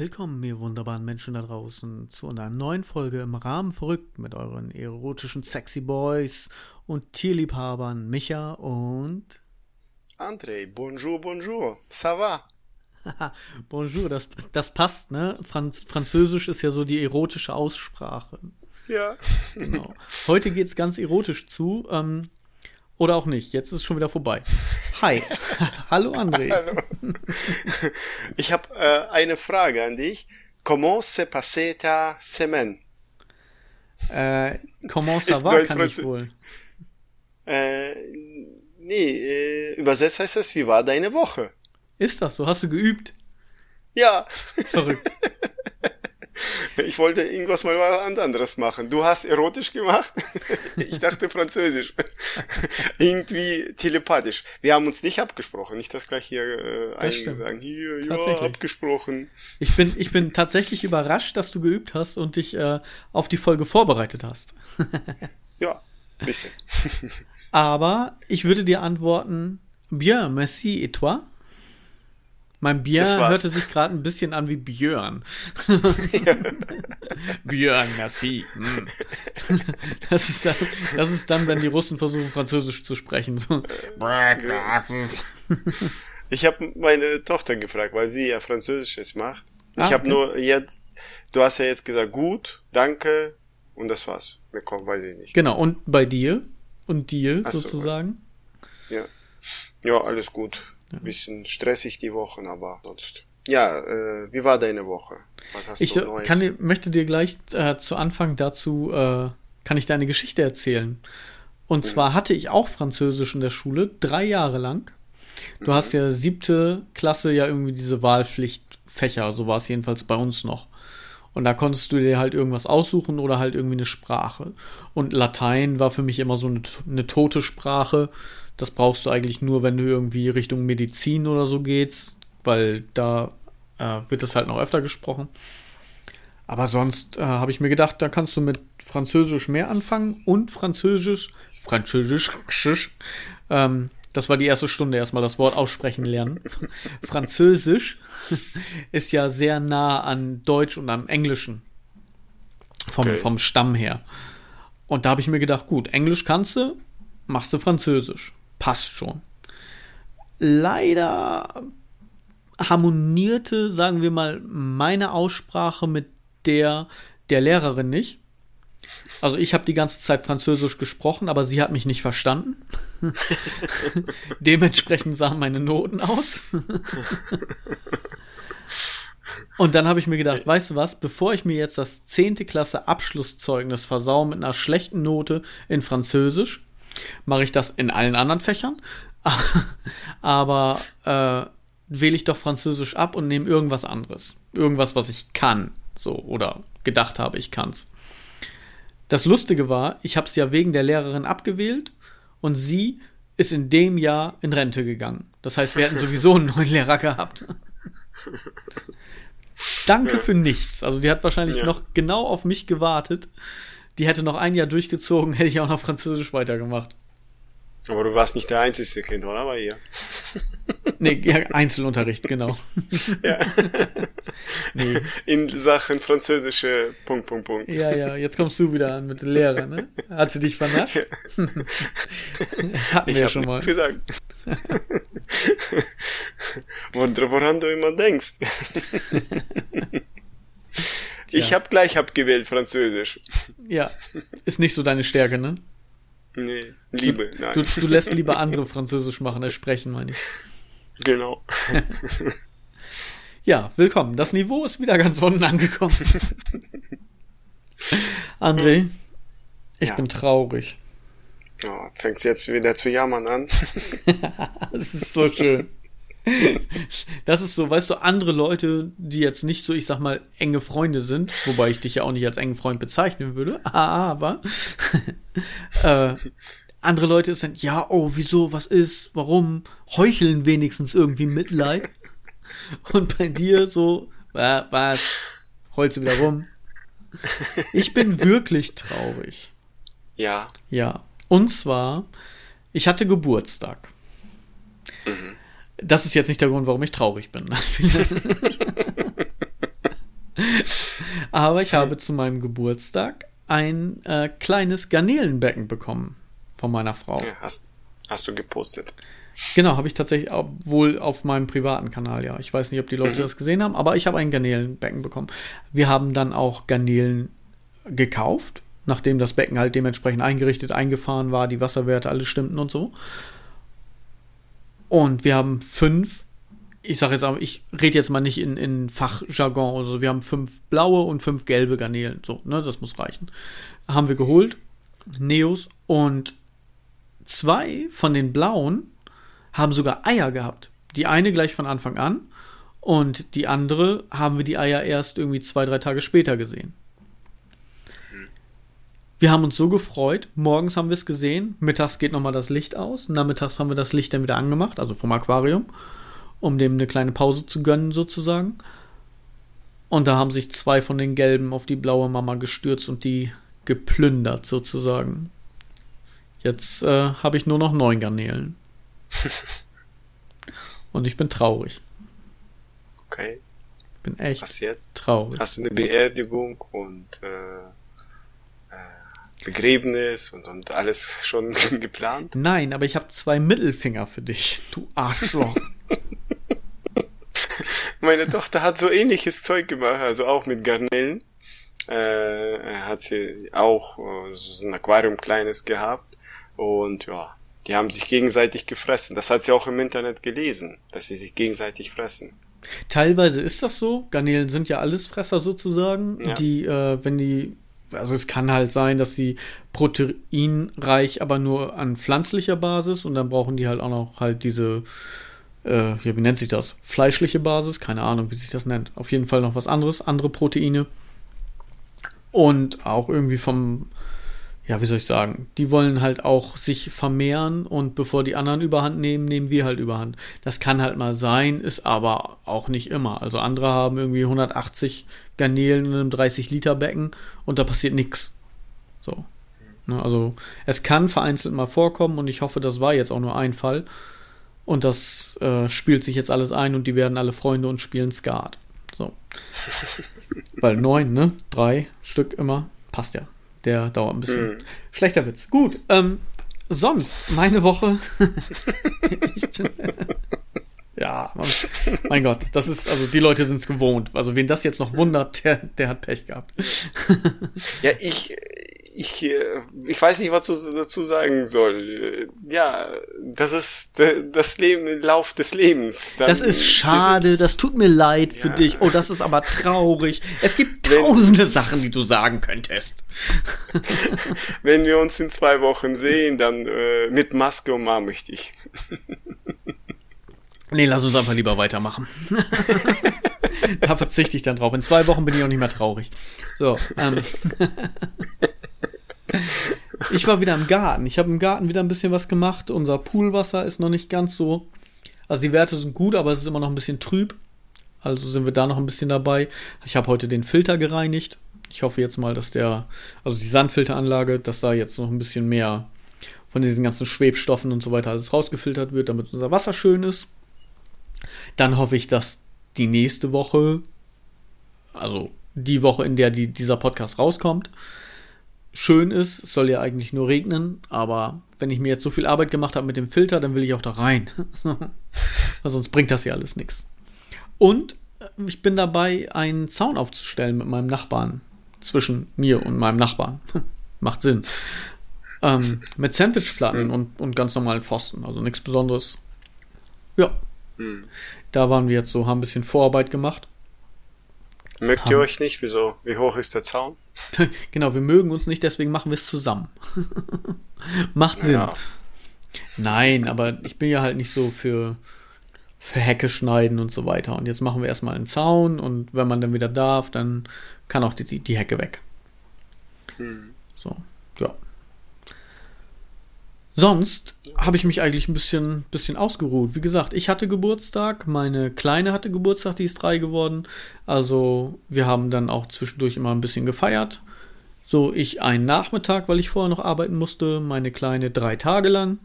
willkommen, ihr wunderbaren Menschen da draußen, zu einer neuen Folge im Rahmen verrückt mit euren erotischen Sexy Boys und Tierliebhabern Micha und André. Bonjour, bonjour. Ça va? bonjour, das, das passt, ne? Franz Französisch ist ja so die erotische Aussprache. Ja. Genau. Heute geht's ganz erotisch zu. Ähm, oder auch nicht. Jetzt ist es schon wieder vorbei. Hi. Hallo André. Hallo. Ich habe äh, eine Frage an dich. Comment se passe ta semaine? Äh, comment ça va kann ich wohl. Äh, nee, äh, übersetzt heißt es, wie war deine Woche? Ist das so? Hast du geübt? Ja. Verrückt. Ich wollte irgendwas mal was anderes machen. Du hast erotisch gemacht. Ich dachte französisch. Irgendwie telepathisch. Wir haben uns nicht abgesprochen. Nicht das gleich hier äh, einige sagen, hier, ja, abgesprochen. Ich bin, ich bin tatsächlich überrascht, dass du geübt hast und dich äh, auf die Folge vorbereitet hast. ja, bisschen. Aber ich würde dir antworten, bien, merci, et toi? Mein Bier hörte sich gerade ein bisschen an wie Björn. Björn, merci. Hm. Das, ist dann, das ist dann, wenn die Russen versuchen, Französisch zu sprechen. ich habe meine Tochter gefragt, weil sie ja Französisches macht. Ich ah, habe nur jetzt, du hast ja jetzt gesagt, gut, danke und das war's. Mehr kommt, weiß ich nicht. Genau, und bei dir? Und dir Ach sozusagen? So. Ja. Ja, alles gut. Ein bisschen stressig die Wochen, aber sonst. Ja, äh, wie war deine Woche? Was hast ich du Neues? Kann, möchte dir gleich äh, zu Anfang dazu, äh, kann ich deine Geschichte erzählen. Und mhm. zwar hatte ich auch Französisch in der Schule, drei Jahre lang. Du mhm. hast ja siebte Klasse ja irgendwie diese Wahlpflichtfächer, so war es jedenfalls bei uns noch. Und da konntest du dir halt irgendwas aussuchen oder halt irgendwie eine Sprache. Und Latein war für mich immer so eine, eine tote Sprache. Das brauchst du eigentlich nur, wenn du irgendwie Richtung Medizin oder so gehst, weil da äh, wird das halt noch öfter gesprochen. Aber sonst äh, habe ich mir gedacht, da kannst du mit Französisch mehr anfangen und Französisch, Französisch, ähm, das war die erste Stunde erstmal das Wort aussprechen lernen. Französisch ist ja sehr nah an Deutsch und am Englischen. Vom, okay. vom Stamm her. Und da habe ich mir gedacht, gut, Englisch kannst du, machst du Französisch passt schon. Leider harmonierte, sagen wir mal, meine Aussprache mit der der Lehrerin nicht. Also ich habe die ganze Zeit Französisch gesprochen, aber sie hat mich nicht verstanden. Dementsprechend sahen meine Noten aus. Und dann habe ich mir gedacht, weißt du was, bevor ich mir jetzt das 10. Klasse Abschlusszeugnis versau mit einer schlechten Note in Französisch, mache ich das in allen anderen Fächern. Aber äh, wähle ich doch Französisch ab und nehme irgendwas anderes. Irgendwas, was ich kann. So, oder gedacht habe, ich kann's. Das Lustige war, ich habe es ja wegen der Lehrerin abgewählt und sie ist in dem Jahr in Rente gegangen. Das heißt, wir hätten sowieso einen neuen Lehrer gehabt. Danke ja. für nichts. Also die hat wahrscheinlich ja. noch genau auf mich gewartet die hätte noch ein Jahr durchgezogen, hätte ich auch noch Französisch weitergemacht. Aber du warst nicht der einzige Kind, oder? Bei ihr. nee, ja, Einzelunterricht, genau. ja. nee. In Sachen französische Punkt, Punkt, Punkt. Ja, ja, jetzt kommst du wieder an mit der Lehrer, ne? Hat sie dich vernascht? Ja. das hatten wir ja schon mal. gesagt. woran du immer denkst. Ich habe gleich abgewählt Französisch. Ja, ist nicht so deine Stärke, ne? Nee, Liebe, du, nein. Du, du lässt lieber andere Französisch machen, als sprechen, meine ich. Genau. ja, willkommen. Das Niveau ist wieder ganz unten angekommen. André, ich ja. bin traurig. Oh, fängst jetzt wieder zu jammern an. das ist so schön. Das ist so, weißt du, andere Leute, die jetzt nicht so, ich sag mal, enge Freunde sind, wobei ich dich ja auch nicht als engen Freund bezeichnen würde, aber äh, andere Leute ist dann, ja, oh, wieso, was ist, warum, heucheln wenigstens irgendwie Mitleid. Und bei dir so, äh, was, heulst du wieder rum? Ich bin wirklich traurig. Ja. Ja. Und zwar, ich hatte Geburtstag. Mhm. Das ist jetzt nicht der Grund, warum ich traurig bin. Aber ich habe zu meinem Geburtstag ein äh, kleines Garnelenbecken bekommen von meiner Frau. Ja, hast, hast du gepostet? Genau, habe ich tatsächlich auch wohl auf meinem privaten Kanal, ja. Ich weiß nicht, ob die Leute mhm. das gesehen haben, aber ich habe ein Garnelenbecken bekommen. Wir haben dann auch Garnelen gekauft, nachdem das Becken halt dementsprechend eingerichtet, eingefahren war, die Wasserwerte, alles stimmten und so. Und wir haben fünf, ich sage jetzt aber, ich rede jetzt mal nicht in, in Fachjargon oder wir haben fünf blaue und fünf gelbe Garnelen, so, ne, das muss reichen. Haben wir geholt, Neos, und zwei von den blauen haben sogar Eier gehabt. Die eine gleich von Anfang an und die andere haben wir die Eier erst irgendwie zwei, drei Tage später gesehen. Wir haben uns so gefreut. Morgens haben wir es gesehen. Mittags geht nochmal das Licht aus. Nachmittags haben wir das Licht dann wieder angemacht, also vom Aquarium, um dem eine kleine Pause zu gönnen, sozusagen. Und da haben sich zwei von den gelben auf die blaue Mama gestürzt und die geplündert, sozusagen. Jetzt äh, habe ich nur noch neun Garnelen. Und ich bin traurig. Okay. Bin echt Was jetzt? traurig. Hast du eine Beerdigung und äh, äh, Begräbnis und, und alles schon geplant? Nein, aber ich habe zwei Mittelfinger für dich, du Arschloch. Meine Tochter hat so ähnliches Zeug gemacht, also auch mit Garnelen. Äh, hat sie auch äh, so ein Aquarium kleines gehabt und ja, die haben sich gegenseitig gefressen. Das hat sie auch im Internet gelesen, dass sie sich gegenseitig fressen. Teilweise ist das so. Garnelen sind ja alles Fresser sozusagen. Ja. Die, äh, wenn die, also es kann halt sein, dass sie proteinreich, aber nur an pflanzlicher Basis und dann brauchen die halt auch noch halt diese, äh, ja, wie nennt sich das? Fleischliche Basis? Keine Ahnung, wie sich das nennt. Auf jeden Fall noch was anderes, andere Proteine. Und auch irgendwie vom, ja, wie soll ich sagen, die wollen halt auch sich vermehren und bevor die anderen überhand nehmen, nehmen wir halt überhand. Das kann halt mal sein, ist aber auch nicht immer. Also andere haben irgendwie 180 Garnelen in einem 30 Liter Becken und da passiert nichts. So. Ne, also es kann vereinzelt mal vorkommen und ich hoffe, das war jetzt auch nur ein Fall. Und das äh, spielt sich jetzt alles ein und die werden alle Freunde und spielen Skat. So. Weil neun, ne? Drei Stück immer. Passt ja. Der dauert ein bisschen. Hm. Schlechter Witz. Gut. Ähm, sonst, meine Woche. bin, ja, man, mein Gott, das ist, also die Leute sind es gewohnt. Also wen das jetzt noch wundert, der, der hat Pech gehabt. ja, ich, ich, äh, ich weiß nicht, was ich dazu sagen soll. Ja, das ist das Leben, Lauf des Lebens. Dann das ist schade, das tut mir leid für ja. dich. Oh, das ist aber traurig. Es gibt tausende Wenn, Sachen, die du sagen könntest. Wenn wir uns in zwei Wochen sehen, dann äh, mit Maske umarme ich dich. Nee, lass uns einfach lieber weitermachen. da verzichte ich dann drauf. In zwei Wochen bin ich auch nicht mehr traurig. So. Ähm. ich war wieder im Garten. Ich habe im Garten wieder ein bisschen was gemacht. Unser Poolwasser ist noch nicht ganz so. Also die Werte sind gut, aber es ist immer noch ein bisschen trüb. Also sind wir da noch ein bisschen dabei. Ich habe heute den Filter gereinigt. Ich hoffe jetzt mal, dass der, also die Sandfilteranlage, dass da jetzt noch ein bisschen mehr von diesen ganzen Schwebstoffen und so weiter alles rausgefiltert wird, damit unser Wasser schön ist. Dann hoffe ich, dass die nächste Woche, also die Woche, in der die, dieser Podcast rauskommt, schön ist. Es soll ja eigentlich nur regnen, aber wenn ich mir jetzt so viel Arbeit gemacht habe mit dem Filter, dann will ich auch da rein. Sonst bringt das ja alles nichts. Und ich bin dabei, einen Zaun aufzustellen mit meinem Nachbarn. Zwischen mir und meinem Nachbarn. Macht Sinn. Ähm, mit Sandwichplatten und, und ganz normalen Pfosten. Also nichts Besonderes. Ja. Mhm. Da waren wir jetzt so, haben ein bisschen Vorarbeit gemacht. Mögt ihr euch nicht? Wieso? Wie hoch ist der Zaun? genau, wir mögen uns nicht, deswegen machen wir es zusammen. Macht Sinn. Ja. Nein, aber ich bin ja halt nicht so für, für Hecke schneiden und so weiter. Und jetzt machen wir erstmal einen Zaun und wenn man dann wieder darf, dann kann auch die, die, die Hecke weg. Hm. So. Sonst habe ich mich eigentlich ein bisschen, bisschen ausgeruht. Wie gesagt, ich hatte Geburtstag, meine Kleine hatte Geburtstag, die ist drei geworden. Also wir haben dann auch zwischendurch immer ein bisschen gefeiert. So, ich einen Nachmittag, weil ich vorher noch arbeiten musste, meine Kleine drei Tage lang.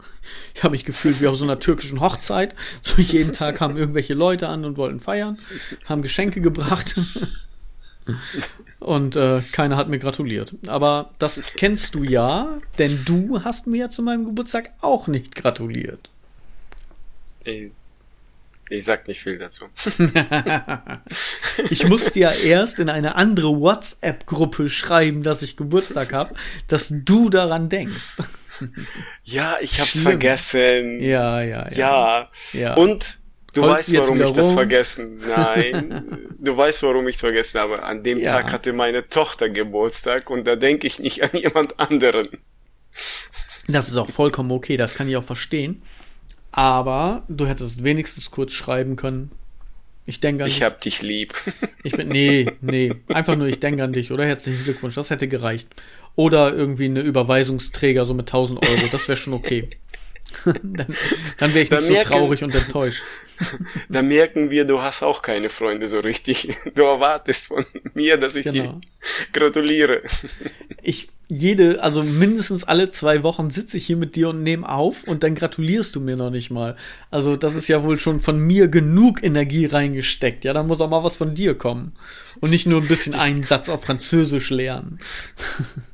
Ich habe mich gefühlt wie auf so einer türkischen Hochzeit. So jeden Tag kamen irgendwelche Leute an und wollten feiern, haben Geschenke gebracht. Und äh, keiner hat mir gratuliert. Aber das kennst du ja, denn du hast mir zu meinem Geburtstag auch nicht gratuliert. Ich, ich sag nicht viel dazu. ich musste ja erst in eine andere WhatsApp-Gruppe schreiben, dass ich Geburtstag habe, dass du daran denkst. Ja, ich hab's Schlimm. vergessen. Ja, ja, ja. Ja. ja. Und du Holst weißt, warum ich das vergessen. Nein, du weißt, warum ich vergessen habe. An dem ja. Tag hatte meine Tochter Geburtstag und da denke ich nicht an jemand anderen. Das ist auch vollkommen okay, das kann ich auch verstehen. Aber du hättest wenigstens kurz schreiben können. Ich denke an Ich dich. hab dich lieb. Ich bin, nee, nee. Einfach nur, ich denke an dich, oder? Herzlichen Glückwunsch. Das hätte gereicht. Oder irgendwie eine Überweisungsträger so mit 1000 Euro. Das wäre schon okay. dann dann wäre ich nicht merken, so traurig und enttäuscht. da merken wir, du hast auch keine Freunde so richtig. Du erwartest von mir, dass ich genau. dir gratuliere. Ich jede, also mindestens alle zwei Wochen sitze ich hier mit dir und nehme auf und dann gratulierst du mir noch nicht mal. Also das ist ja wohl schon von mir genug Energie reingesteckt. Ja, da muss auch mal was von dir kommen. Und nicht nur ein bisschen einen Satz auf Französisch lernen.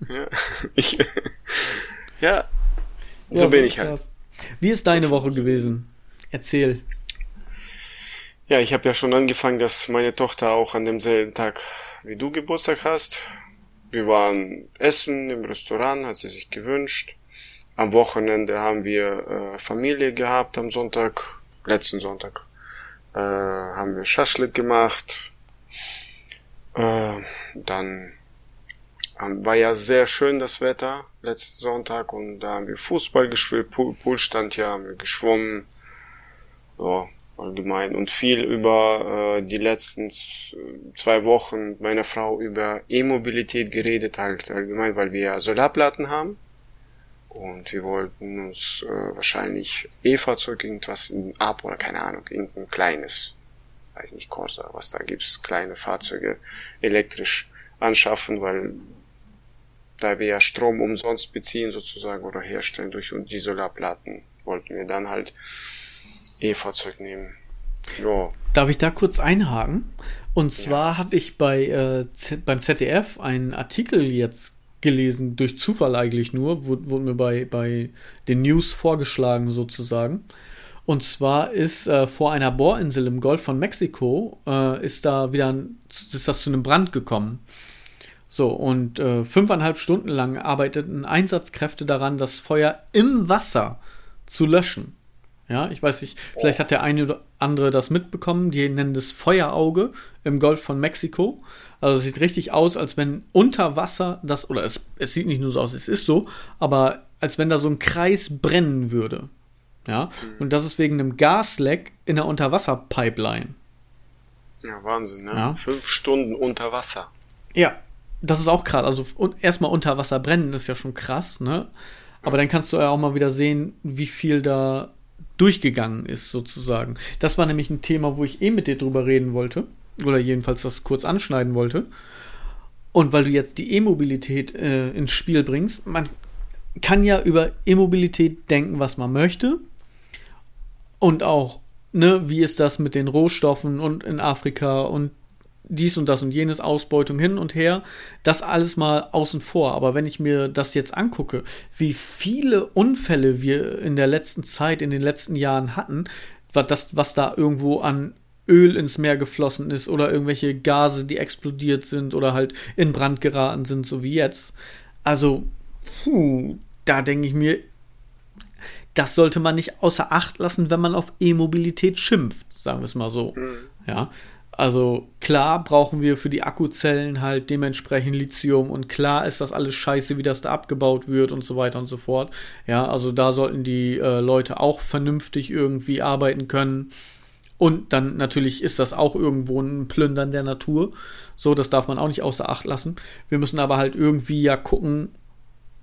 Ja, ich, ja so ja, bin ich halt. Wie ist deine Woche gewesen? Erzähl. Ja, ich habe ja schon angefangen, dass meine Tochter auch an demselben Tag wie du Geburtstag hast. Wir waren essen im Restaurant, hat sie sich gewünscht. Am Wochenende haben wir äh, Familie gehabt am Sonntag, letzten Sonntag. Äh, haben wir Schaschlik gemacht. Äh, dann war ja sehr schön das Wetter letzten Sonntag. Und da haben wir Fußball gespielt, Pool, Pool stand ja, haben wir geschwommen, ja, allgemein. Und viel über äh, die letzten zwei Wochen meiner Frau über E-Mobilität geredet, halt allgemein, weil wir ja Solarplatten haben. Und wir wollten uns äh, wahrscheinlich E-Fahrzeug, irgendwas Ab oder keine Ahnung, irgendein kleines, weiß nicht, Corsa, was da gibt's, kleine Fahrzeuge elektrisch anschaffen, weil da wir ja Strom umsonst beziehen sozusagen oder herstellen durch die Solarplatten, wollten wir dann halt E-Fahrzeug nehmen. Ja. Darf ich da kurz einhaken? Und zwar ja. habe ich bei äh, beim ZDF einen Artikel jetzt gelesen, durch Zufall eigentlich nur, wurde, wurde mir bei, bei den News vorgeschlagen sozusagen. Und zwar ist äh, vor einer Bohrinsel im Golf von Mexiko, äh, ist da wieder ein, ist das zu einem Brand gekommen. So, und äh, fünfeinhalb Stunden lang arbeiteten Einsatzkräfte daran, das Feuer im Wasser zu löschen. Ja, ich weiß nicht, vielleicht hat der eine oder andere das mitbekommen. Die nennen das Feuerauge im Golf von Mexiko. Also es sieht richtig aus, als wenn unter Wasser das, oder es, es sieht nicht nur so aus, es ist so, aber als wenn da so ein Kreis brennen würde. Ja, und das ist wegen einem Gasleck in der Unterwasserpipeline. Ja, Wahnsinn, ne? Ja. Fünf Stunden unter Wasser. Ja, das ist auch krass. Also erstmal unter Wasser brennen ist ja schon krass, ne? Aber dann kannst du ja auch mal wieder sehen, wie viel da durchgegangen ist, sozusagen. Das war nämlich ein Thema, wo ich eh mit dir drüber reden wollte. Oder jedenfalls das kurz anschneiden wollte. Und weil du jetzt die E-Mobilität äh, ins Spiel bringst, man kann ja über E-Mobilität denken, was man möchte. Und auch, ne, wie ist das mit den Rohstoffen und in Afrika und dies und das und jenes, Ausbeutung hin und her, das alles mal außen vor. Aber wenn ich mir das jetzt angucke, wie viele Unfälle wir in der letzten Zeit, in den letzten Jahren hatten, was, das, was da irgendwo an Öl ins Meer geflossen ist oder irgendwelche Gase, die explodiert sind oder halt in Brand geraten sind, so wie jetzt. Also, puh, da denke ich mir, das sollte man nicht außer Acht lassen, wenn man auf E-Mobilität schimpft, sagen wir es mal so. Mhm. Ja, also klar brauchen wir für die Akkuzellen halt dementsprechend Lithium und klar ist das alles scheiße, wie das da abgebaut wird und so weiter und so fort. Ja, also da sollten die äh, Leute auch vernünftig irgendwie arbeiten können. Und dann natürlich ist das auch irgendwo ein Plündern der Natur. So, das darf man auch nicht außer Acht lassen. Wir müssen aber halt irgendwie ja gucken,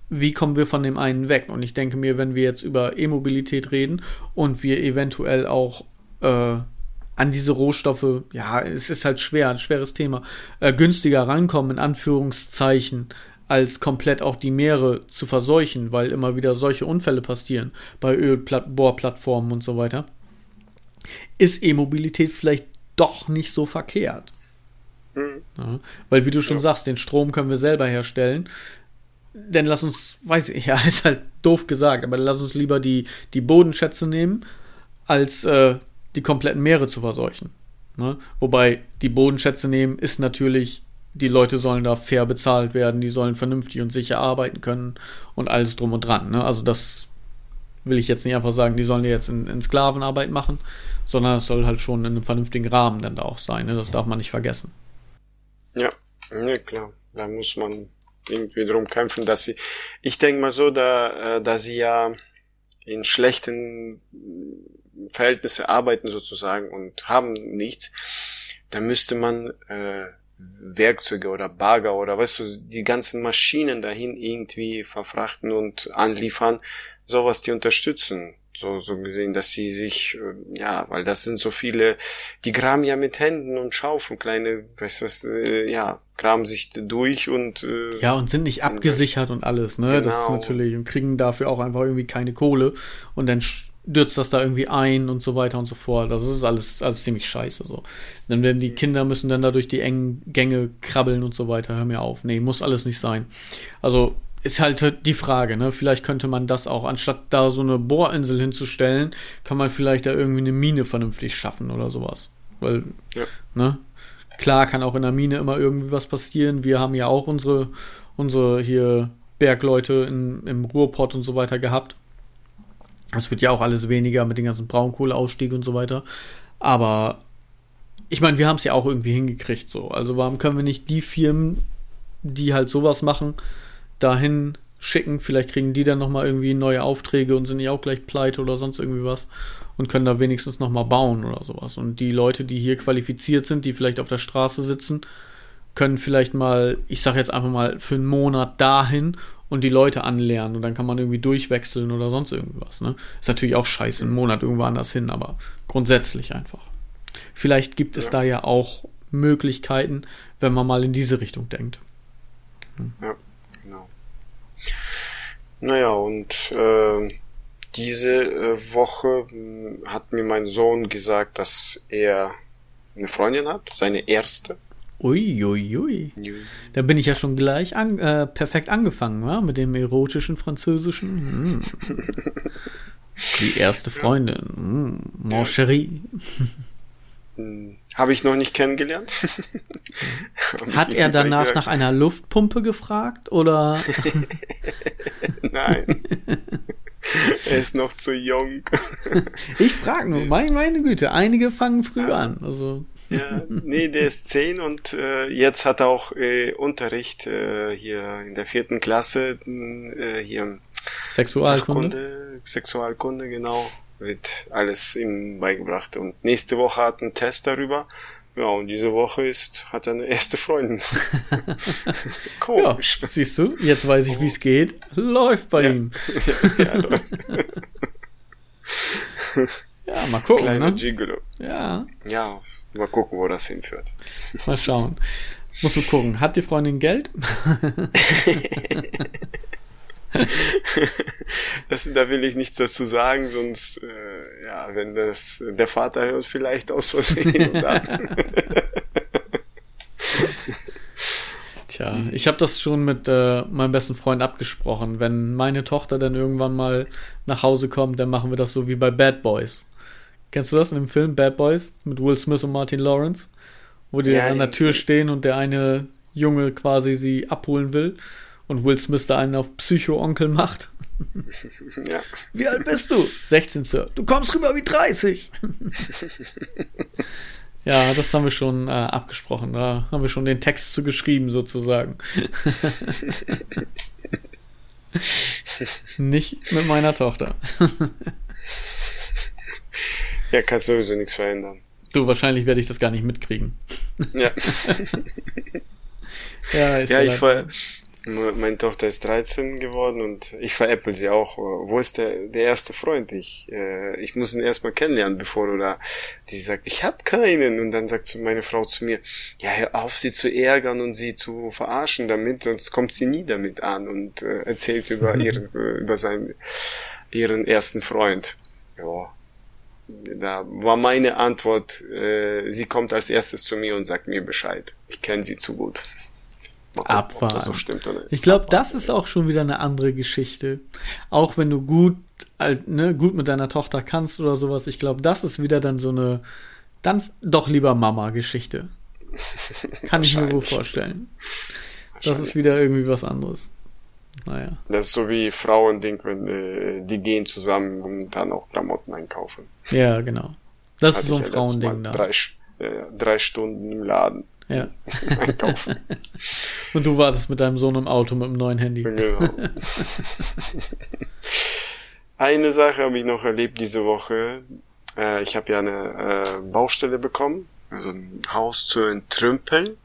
wie kommen wir von dem einen weg. Und ich denke mir, wenn wir jetzt über E-Mobilität reden und wir eventuell auch äh, an diese Rohstoffe, ja, es ist halt schwer, ein schweres Thema, äh, günstiger rankommen, in Anführungszeichen, als komplett auch die Meere zu verseuchen, weil immer wieder solche Unfälle passieren bei Ölbohrplattformen und so weiter, ist E-Mobilität vielleicht doch nicht so verkehrt. Mhm. Ja, weil wie du schon ja. sagst, den Strom können wir selber herstellen. Denn lass uns, weiß ich, ja, ist halt doof gesagt, aber lass uns lieber die, die Bodenschätze nehmen, als äh, die kompletten Meere zu verseuchen. Ne? Wobei die Bodenschätze nehmen ist natürlich, die Leute sollen da fair bezahlt werden, die sollen vernünftig und sicher arbeiten können und alles drum und dran. Ne? Also das will ich jetzt nicht einfach sagen, die sollen jetzt in, in Sklavenarbeit machen, sondern es soll halt schon in einem vernünftigen Rahmen dann da auch sein. Ne? Das darf man nicht vergessen. Ja, ja klar. Da muss man irgendwie drum kämpfen, dass sie. Ich denke mal so, da, äh, da sie ja in schlechten Verhältnissen arbeiten sozusagen und haben nichts, da müsste man äh, Werkzeuge oder Bagger oder weißt du, die ganzen Maschinen dahin irgendwie verfrachten und anliefern, sowas die unterstützen. So, so gesehen, dass sie sich, äh, ja, weil das sind so viele, die graben ja mit Händen und Schaufeln, kleine, weißt du was, äh, ja, graben sich durch und äh, ja und sind nicht abgesichert und alles, ne? Genau. Das ist genau. natürlich und kriegen dafür auch einfach irgendwie keine Kohle und dann stürzt das da irgendwie ein und so weiter und so fort. Also das ist alles alles ziemlich scheiße so. Dann werden die Kinder müssen dann da durch die engen Gänge krabbeln und so weiter. Hör mir auf. Nee, muss alles nicht sein. Also ist halt die Frage, ne? Vielleicht könnte man das auch, anstatt da so eine Bohrinsel hinzustellen, kann man vielleicht da irgendwie eine Mine vernünftig schaffen oder sowas. Weil, ja. ne? Klar kann auch in der Mine immer irgendwie was passieren. Wir haben ja auch unsere, unsere hier Bergleute in, im Ruhrpott und so weiter gehabt. Das wird ja auch alles weniger mit den ganzen Braunkohleausstieg und so weiter. Aber ich meine, wir haben es ja auch irgendwie hingekriegt so. Also warum können wir nicht die Firmen, die halt sowas machen, dahin schicken. Vielleicht kriegen die dann nochmal irgendwie neue Aufträge und sind nicht auch gleich pleite oder sonst irgendwie was und können da wenigstens nochmal bauen oder sowas. Und die Leute, die hier qualifiziert sind, die vielleicht auf der Straße sitzen, können vielleicht mal, ich sag jetzt einfach mal, für einen Monat dahin und die Leute anlernen und dann kann man irgendwie durchwechseln oder sonst irgendwas. Ne? Ist natürlich auch scheiße, einen Monat irgendwo anders hin, aber grundsätzlich einfach. Vielleicht gibt es ja. da ja auch Möglichkeiten, wenn man mal in diese Richtung denkt. Hm. Ja. Naja, und äh, diese äh, Woche hm, hat mir mein Sohn gesagt, dass er eine Freundin hat, seine erste. Uiuiui. Ui, ui. Da bin ich ja schon gleich an, äh, perfekt angefangen, wa? mit dem erotischen Französischen. Hm. Die erste Freundin. Hm. Mon chéri. Hm. Habe ich noch nicht kennengelernt. Hat er danach nach einer Luftpumpe gefragt oder? Nein. er ist noch zu jung. ich frage nur, meine, meine Güte, einige fangen früh an. Also. Ja, nee, der ist zehn und äh, jetzt hat er auch äh, Unterricht äh, hier in der vierten Klasse äh, hier Sexualkunde. Sexualkunde, genau wird alles ihm beigebracht. Und nächste Woche hat ein Test darüber. Ja, und diese Woche ist, hat er eine erste Freundin. Komisch. Ja, siehst du, jetzt weiß ich, wie es geht. Läuft bei ja. ihm. ja, ja, läuft. ja, mal gucken. Kleiner ne? Gigolo. Ja. Ja, mal gucken, wo das hinführt. Mal schauen. Musst du gucken. Hat die Freundin Geld? das, da will ich nichts dazu sagen, sonst, äh, ja, wenn das der Vater hört, vielleicht aus Versehen. Tja, ich habe das schon mit äh, meinem besten Freund abgesprochen. Wenn meine Tochter dann irgendwann mal nach Hause kommt, dann machen wir das so wie bei Bad Boys. Kennst du das in dem Film Bad Boys mit Will Smith und Martin Lawrence? Wo die ja, an der Tür stehen und der eine Junge quasi sie abholen will und Will Smith da einen auf Psycho-Onkel macht. Ja. Wie alt bist du? 16, Sir. Du kommst rüber wie 30. ja, das haben wir schon äh, abgesprochen. Da haben wir schon den Text zu geschrieben, sozusagen. Nicht mit meiner Tochter. Ja, kannst sowieso nichts verändern. Du, wahrscheinlich werde ich das gar nicht mitkriegen. ja. ja, ist ja, ich war, meine Tochter ist 13 geworden und ich veräpple sie auch. Wo ist der, der erste Freund? Ich, äh, ich muss ihn erstmal kennenlernen, bevor oder die sagt, ich habe keinen. Und dann sagt meine Frau zu mir, ja, hör auf, sie zu ärgern und sie zu verarschen damit, sonst kommt sie nie damit an und äh, erzählt über ihren, über seinen, ihren ersten Freund. Ja. Da war meine Antwort, äh, sie kommt als erstes zu mir und sagt mir Bescheid. Ich kenne sie zu gut. Abfahren. So stimmt, ich glaube, das ist auch schon wieder eine andere Geschichte. Auch wenn du gut, ne, gut mit deiner Tochter kannst oder sowas, ich glaube, das ist wieder dann so eine, dann doch lieber Mama-Geschichte. Kann ich mir gut vorstellen. Das ist wieder irgendwie was anderes. Naja. Das ist so wie Frauending, wenn äh, die gehen zusammen und dann auch Klamotten einkaufen. Ja, genau. Das Hatte ist so ein Frauending da. Drei, äh, drei Stunden im Laden. Ja. Einkaufen. und du wartest mit deinem Sohn im Auto mit dem neuen Handy. Genau. eine Sache habe ich noch erlebt diese Woche. Äh, ich habe ja eine äh, Baustelle bekommen, also ein Haus zu entrümpeln.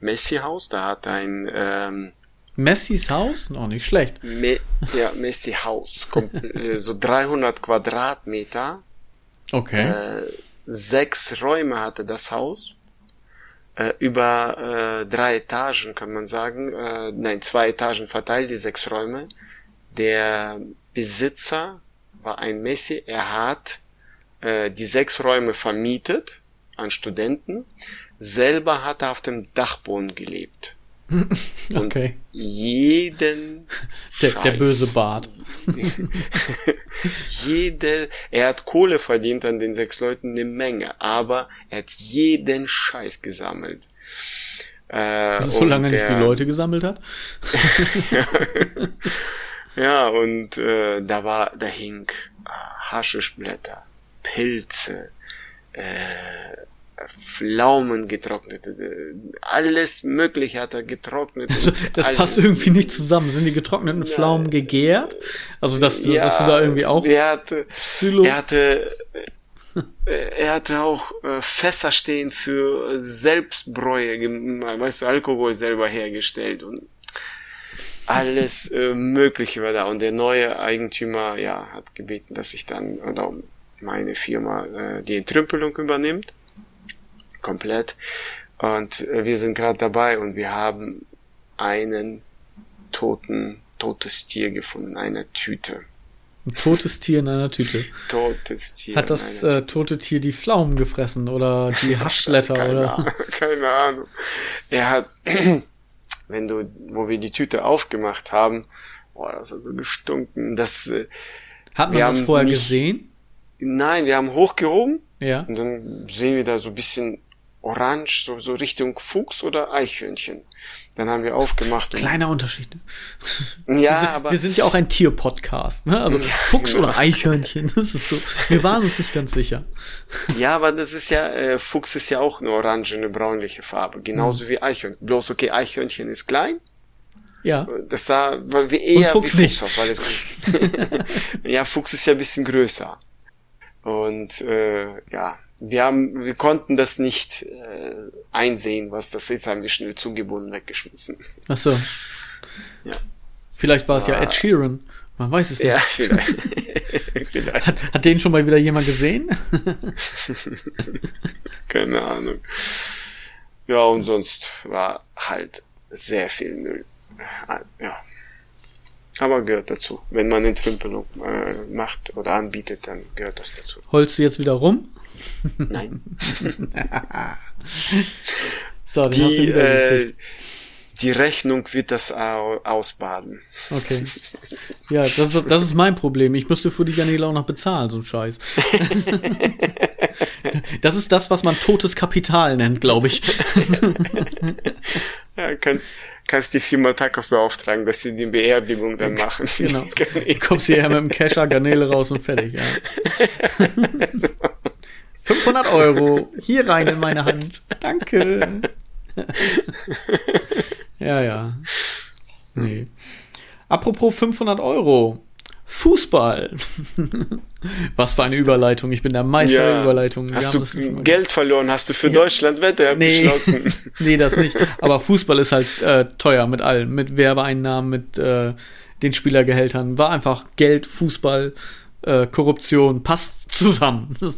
Messi-Haus, da hat ein ähm, Messis Haus? Noch nicht schlecht. Me ja, Messi Haus. Äh, so 300 Quadratmeter. Okay. Äh, sechs Räume hatte das Haus. Äh, über äh, drei Etagen kann man sagen. Äh, nein, zwei Etagen verteilt, die sechs Räume. Der Besitzer war ein Messi. Er hat äh, die sechs Räume vermietet an Studenten. Selber hat er auf dem Dachboden gelebt. okay. jeden der, der, böse Bart. jede, er hat Kohle verdient an den sechs Leuten eine Menge, aber er hat jeden Scheiß gesammelt. Äh, solange er nicht die Leute gesammelt hat. ja, und äh, da war, da hing äh, Haschischblätter, Pilze, äh, Pflaumen getrocknet, alles mögliche hat er getrocknet. Also, das alles. passt irgendwie nicht zusammen. Sind die getrockneten ja. Pflaumen gegärt? Also dass, ja, dass du da irgendwie auch er hatte, Psylo er hatte er hatte auch äh, Fässer stehen für Selbstbräue, weißt du, Alkohol selber hergestellt und alles äh, Mögliche war da. Und der neue Eigentümer, ja, hat gebeten, dass ich dann, oder meine Firma, äh, die Entrümpelung übernimmt komplett. Und wir sind gerade dabei und wir haben einen toten, totes Tier gefunden, eine Tüte. Ein totes Tier in einer Tüte. Totes Tier. Hat das äh, tote Tier die Pflaumen gefressen oder die Haschblätter keine oder? Ahnung, keine Ahnung. Er hat, wenn du, wo wir die Tüte aufgemacht haben, boah, das hat so gestunken. Das, äh, hat man das vorher nicht, gesehen? Nein, wir haben hochgehoben. Ja. Und dann sehen wir da so ein bisschen orange, so, so Richtung Fuchs oder Eichhörnchen. Dann haben wir aufgemacht. Kleiner Unterschied. Ne? Ja, wir sind, aber. Wir sind ja auch ein Tier-Podcast, ne? Also ja, Fuchs genau. oder Eichhörnchen, das ist so. Wir waren uns nicht ganz sicher. Ja, aber das ist ja, äh, Fuchs ist ja auch eine orange, eine braunliche Farbe. Genauso mhm. wie Eichhörnchen. Bloß, okay, Eichhörnchen ist klein. Ja. Das sah wie eher Fuchs wie Fuchs nicht. aus, weil es, Ja, Fuchs ist ja ein bisschen größer. Und äh, ja, wir haben, wir konnten das nicht äh, einsehen, was das ist, haben wir schnell zugebunden weggeschmissen. Ach so. Ja. Vielleicht war es ja Ed Sheeran. Man weiß es nicht. Ja, vielleicht. vielleicht. Hat, hat den schon mal wieder jemand gesehen? Keine Ahnung. Ja, und sonst war halt sehr viel Müll. Ja. Aber gehört dazu. Wenn man Entrümpelung äh, macht oder anbietet, dann gehört das dazu. Holst du jetzt wieder rum? Nein. so, den die, hast du wieder äh, die Rechnung wird das ausbaden. Okay. Ja, das ist, das ist mein Problem. Ich müsste für die Garnele auch noch bezahlen, so ein Scheiß. Das ist das, was man totes Kapital nennt, glaube ich. Ja, kannst, kannst die Firma Takov beauftragen, dass sie die Beerdigung dann machen. Genau. Du kommst hierher mit dem Kescher, Garnele raus und fertig, ja. 500 Euro, hier rein in meine Hand. Danke. ja, ja. Nee. Apropos 500 Euro. Fußball. Was für eine Überleitung. Ich bin der Meister ja. der Überleitung. Hast du Geld verloren? Hast du für ja. Deutschland Wette nee. beschlossen? nee, das nicht. Aber Fußball ist halt äh, teuer mit allem. Mit Werbeeinnahmen, mit äh, den Spielergehältern. War einfach Geld, Fußball, äh, Korruption. Passt zusammen.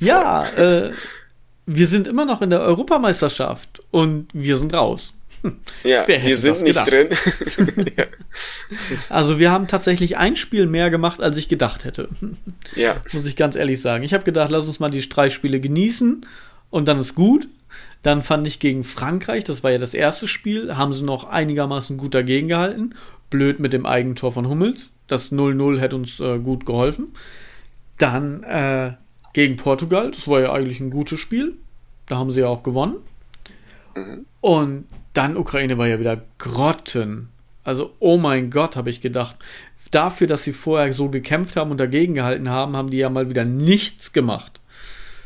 ja, äh, wir sind immer noch in der Europameisterschaft und wir sind raus. Ja, wir sind nicht drin. ja. Also wir haben tatsächlich ein Spiel mehr gemacht, als ich gedacht hätte. Ja. Muss ich ganz ehrlich sagen. Ich habe gedacht, lass uns mal die drei Spiele genießen und dann ist gut. Dann fand ich gegen Frankreich, das war ja das erste Spiel, haben sie noch einigermaßen gut dagegen gehalten. Blöd mit dem Eigentor von Hummels. Das 0-0 hätte uns äh, gut geholfen. Dann äh, gegen Portugal, das war ja eigentlich ein gutes Spiel. Da haben sie ja auch gewonnen. Mhm. Und dann Ukraine war ja wieder Grotten. Also, oh mein Gott, habe ich gedacht. Dafür, dass sie vorher so gekämpft haben und dagegen gehalten haben, haben die ja mal wieder nichts gemacht.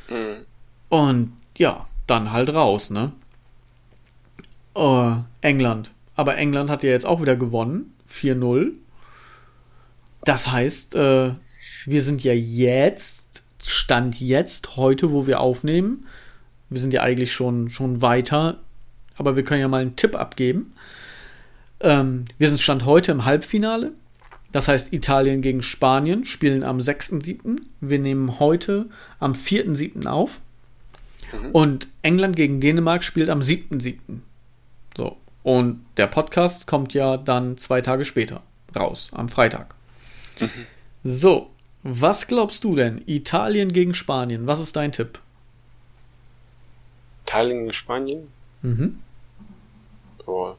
Mhm. Und ja, dann halt raus, ne? Oh, England. Aber England hat ja jetzt auch wieder gewonnen. 4-0. Das heißt, äh, wir sind ja jetzt, Stand jetzt, heute, wo wir aufnehmen. Wir sind ja eigentlich schon, schon weiter. Aber wir können ja mal einen Tipp abgeben. Ähm, wir sind Stand heute im Halbfinale. Das heißt, Italien gegen Spanien spielen am 6.7. Wir nehmen heute am 4.7. auf. Mhm. Und England gegen Dänemark spielt am 7.7. So. Und der Podcast kommt ja dann zwei Tage später raus, am Freitag. Mhm. So, was glaubst du denn? Italien gegen Spanien, was ist dein Tipp? Italien gegen Spanien? Mhm. Oh,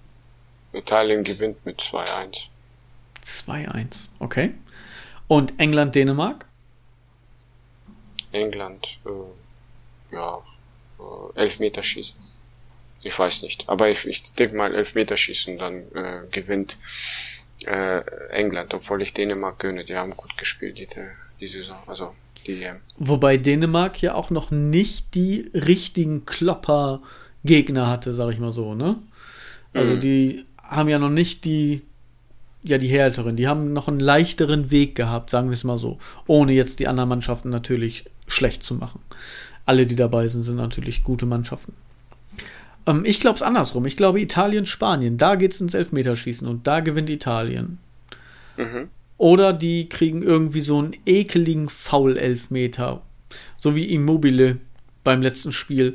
Italien gewinnt mit 2-1. 2-1, okay. Und England, Dänemark? England, äh, ja, äh, Elfmeterschießen. Ich weiß nicht, aber ich, ich denke mal Elfmeterschießen, dann äh, gewinnt äh, England, obwohl ich Dänemark gönne. Die haben gut gespielt die, die Saison, also die EM. Wobei Dänemark ja auch noch nicht die richtigen Klopper-Gegner hatte, sag ich mal so, ne? Also mhm. die haben ja noch nicht die, ja, die härteren. Die haben noch einen leichteren Weg gehabt, sagen wir es mal so. Ohne jetzt die anderen Mannschaften natürlich schlecht zu machen. Alle, die dabei sind, sind natürlich gute Mannschaften. Ähm, ich glaube es andersrum. Ich glaube Italien, Spanien. Da geht es ins Elfmeterschießen und da gewinnt Italien. Mhm. Oder die kriegen irgendwie so einen ekeligen Foul-Elfmeter. So wie Immobile beim letzten Spiel.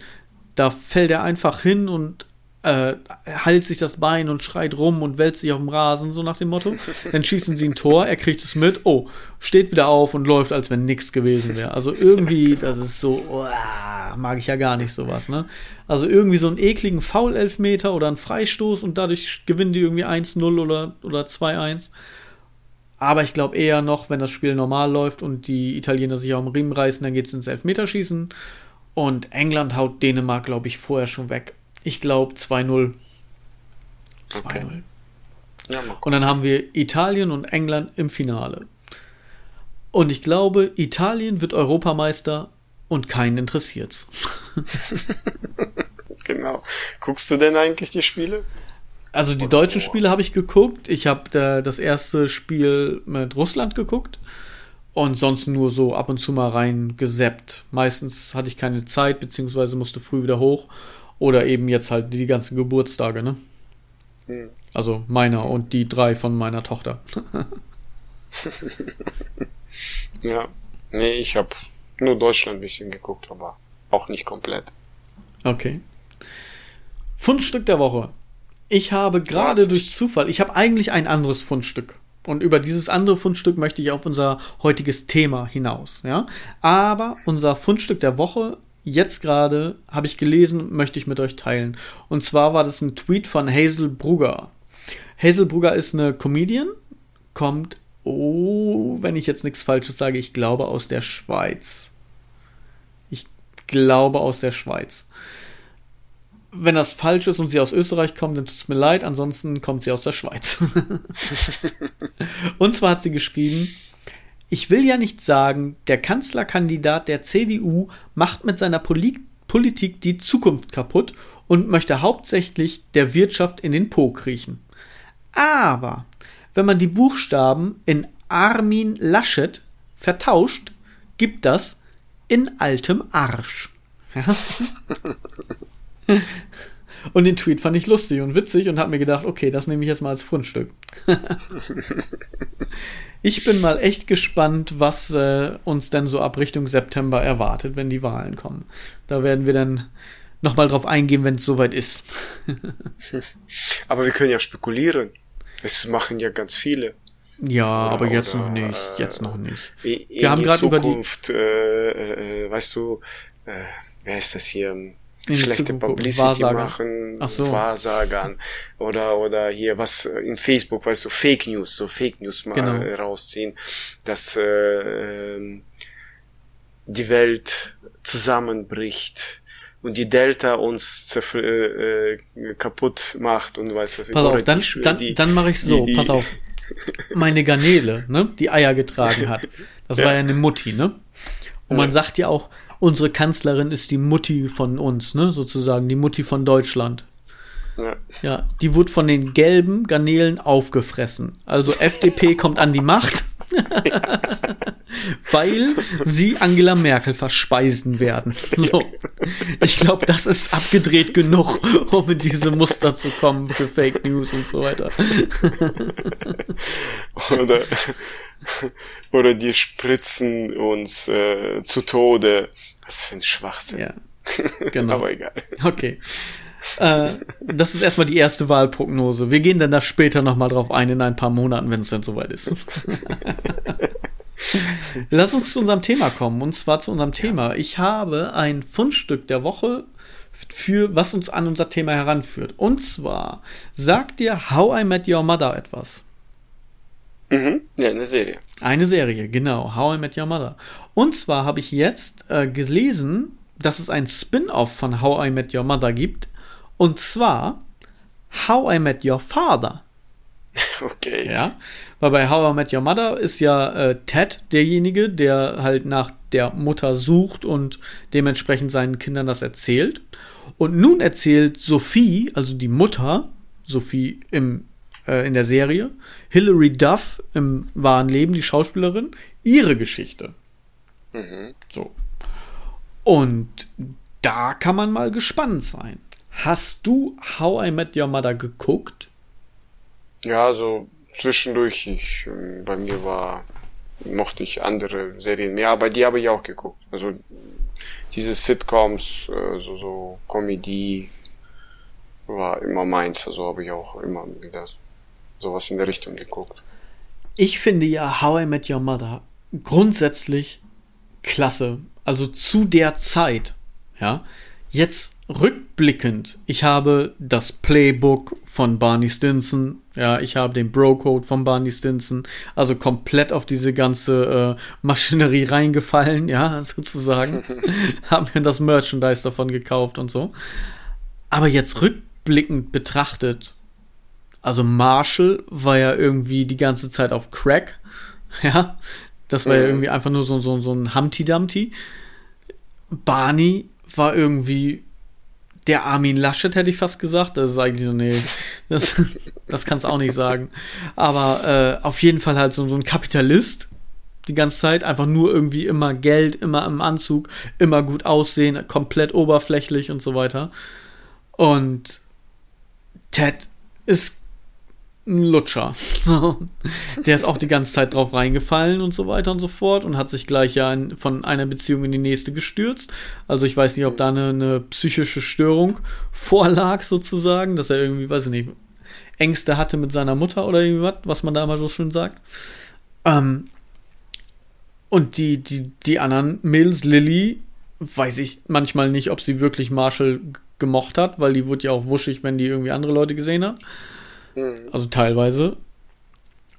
Da fällt er einfach hin und äh, heilt sich das Bein und schreit rum und wälzt sich auf dem Rasen, so nach dem Motto. Dann schießen sie ein Tor, er kriegt es mit, oh, steht wieder auf und läuft, als wenn nichts gewesen wäre. Also irgendwie, das ist so, oh, mag ich ja gar nicht sowas, ne? Also irgendwie so einen ekligen Foul-Elfmeter oder einen Freistoß und dadurch gewinnen die irgendwie 1-0 oder, oder 2-1. Aber ich glaube eher noch, wenn das Spiel normal läuft und die Italiener sich im Riemen reißen, dann geht es ins Elfmeterschießen. Und England haut Dänemark, glaube ich, vorher schon weg. Ich glaube 2-0. 2-0. Okay. Ja, und dann haben wir Italien und England im Finale. Und ich glaube, Italien wird Europameister und keinen interessiert's. genau. Guckst du denn eigentlich die Spiele? Also die Oder deutschen Spiele habe ich geguckt. Ich habe da das erste Spiel mit Russland geguckt und sonst nur so ab und zu mal rein geseppt. Meistens hatte ich keine Zeit beziehungsweise musste früh wieder hoch oder eben jetzt halt die ganzen Geburtstage, ne? Hm. Also meiner und die drei von meiner Tochter. ja, nee, ich habe nur Deutschland ein bisschen geguckt, aber auch nicht komplett. Okay. Fundstück der Woche. Ich habe gerade durch Zufall, ich habe eigentlich ein anderes Fundstück. Und über dieses andere Fundstück möchte ich auf unser heutiges Thema hinaus. Ja? Aber unser Fundstück der Woche jetzt gerade habe ich gelesen, möchte ich mit euch teilen. Und zwar war das ein Tweet von Hazel Brugger. Hazel Brugger ist eine Comedian, kommt, oh, wenn ich jetzt nichts Falsches sage, ich glaube aus der Schweiz. Ich glaube aus der Schweiz. Wenn das falsch ist und sie aus Österreich kommt, dann tut es mir leid, ansonsten kommt sie aus der Schweiz. und zwar hat sie geschrieben, ich will ja nicht sagen, der Kanzlerkandidat der CDU macht mit seiner Poli Politik die Zukunft kaputt und möchte hauptsächlich der Wirtschaft in den Po kriechen. Aber wenn man die Buchstaben in Armin Laschet vertauscht, gibt das in altem Arsch. Ja? Und den Tweet fand ich lustig und witzig und habe mir gedacht, okay, das nehme ich jetzt mal als Fundstück. ich bin mal echt gespannt, was äh, uns denn so ab Richtung September erwartet, wenn die Wahlen kommen. Da werden wir dann nochmal drauf eingehen, wenn es soweit ist. Aber wir können ja spekulieren. Es machen ja ganz viele. Ja, oder, aber jetzt oder, noch nicht. Jetzt noch nicht. Äh, Wir haben gerade über die. Äh, äh, weißt du, äh, wer ist das hier? Schlechte Publicity Wahrsager. machen, so. Wahrsagern oder oder hier was in Facebook, weißt du, Fake News, so Fake News mal genau. rausziehen, dass äh, die Welt zusammenbricht und die Delta uns äh, äh, kaputt macht und weiß was. Pass auf, dann, die, dann, die, dann mache ich so, die, pass auf meine Garnele, ne, die Eier getragen hat. Das ja. war ja eine Mutti, ne? Und man sagt ja auch, unsere Kanzlerin ist die Mutti von uns, ne, sozusagen, die Mutti von Deutschland. Ja. ja, die wurde von den gelben Garnelen aufgefressen. Also FDP kommt an die Macht, weil sie Angela Merkel verspeisen werden. So. Ich glaube, das ist abgedreht genug, um in diese Muster zu kommen für Fake News und so weiter. oder, oder die spritzen uns äh, zu Tode. Was für ein Schwachsinn. Ja, genau. Aber egal. Okay. Äh, das ist erstmal die erste Wahlprognose. Wir gehen dann da später nochmal drauf ein, in ein paar Monaten, wenn es dann soweit ist. Lass uns zu unserem Thema kommen, und zwar zu unserem Thema. Ich habe ein Fundstück der Woche für was uns an unser Thema heranführt. Und zwar sagt dir How I Met Your Mother etwas? Mhm. Ja, eine Serie. Eine Serie, genau. How I Met Your Mother. Und zwar habe ich jetzt äh, gelesen, dass es ein Spin-off von How I Met Your Mother gibt. Und zwar How I Met Your Father. Okay. Ja, weil bei How I Met Your Mother ist ja äh, Ted derjenige, der halt nach der Mutter sucht und dementsprechend seinen Kindern das erzählt. Und nun erzählt Sophie, also die Mutter, Sophie im, äh, in der Serie, Hilary Duff im wahren Leben, die Schauspielerin, ihre Geschichte. Mhm. So. Und da kann man mal gespannt sein. Hast du How I Met Your Mother geguckt? Ja, so zwischendurch. Ich, ähm, bei mir war, mochte ich andere Serien mehr, aber die habe ich auch geguckt. Also diese Sitcoms, äh, so, so Comedy war immer meins. Also habe ich auch immer wieder sowas in der Richtung geguckt. Ich finde ja How I Met Your Mother grundsätzlich klasse. Also zu der Zeit, ja. Jetzt rückblickend, ich habe das Playbook von Barney Stinson, ja, ich habe den Bro-Code von Barney Stinson, also komplett auf diese ganze äh, Maschinerie reingefallen, ja, sozusagen. haben mir das Merchandise davon gekauft und so. Aber jetzt rückblickend betrachtet, also Marshall war ja irgendwie die ganze Zeit auf Crack, ja, das war ja mhm. irgendwie einfach nur so, so, so ein Humpty Dumpty. Barney war irgendwie der Armin Laschet, hätte ich fast gesagt. Das ist eigentlich so, nee, das, das kannst du auch nicht sagen. Aber äh, auf jeden Fall halt so, so ein Kapitalist die ganze Zeit. Einfach nur irgendwie immer Geld, immer im Anzug, immer gut aussehen, komplett oberflächlich und so weiter. Und Ted ist ein Lutscher. Der ist auch die ganze Zeit drauf reingefallen und so weiter und so fort und hat sich gleich ja in, von einer Beziehung in die nächste gestürzt. Also ich weiß nicht, ob da eine, eine psychische Störung vorlag sozusagen, dass er irgendwie, weiß ich nicht, Ängste hatte mit seiner Mutter oder irgendwas, was man da immer so schön sagt. Ähm, und die, die, die anderen Mädels, Lilly, weiß ich manchmal nicht, ob sie wirklich Marshall gemocht hat, weil die wurde ja auch wuschig, wenn die irgendwie andere Leute gesehen hat. Mhm. Also teilweise.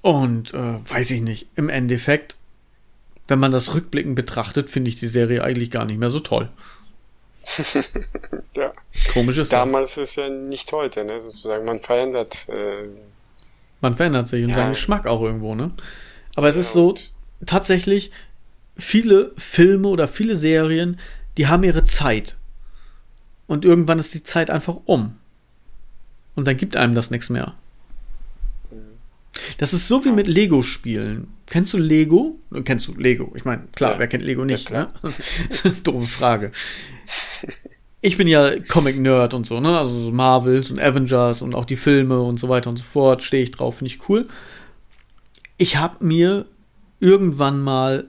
Und äh, weiß ich nicht, im Endeffekt, wenn man das rückblickend betrachtet, finde ich die Serie eigentlich gar nicht mehr so toll. ja. Komisch ist Damals das. ist ja nicht heute, ne? Sozusagen, man verändert. Äh, man verändert sich und ja. seinen Geschmack auch irgendwo, ne? Aber es ja, ist so, tatsächlich, viele Filme oder viele Serien, die haben ihre Zeit. Und irgendwann ist die Zeit einfach um. Und dann gibt einem das nichts mehr. Das ist so wie mit Lego-Spielen. Kennst du Lego? Kennst du Lego? Ich meine, klar, ja. wer kennt Lego nicht? Ja, ne? Doofe Frage. Ich bin ja Comic-Nerd und so, ne? Also so Marvels und Avengers und auch die Filme und so weiter und so fort. Stehe ich drauf, finde ich cool. Ich habe mir irgendwann mal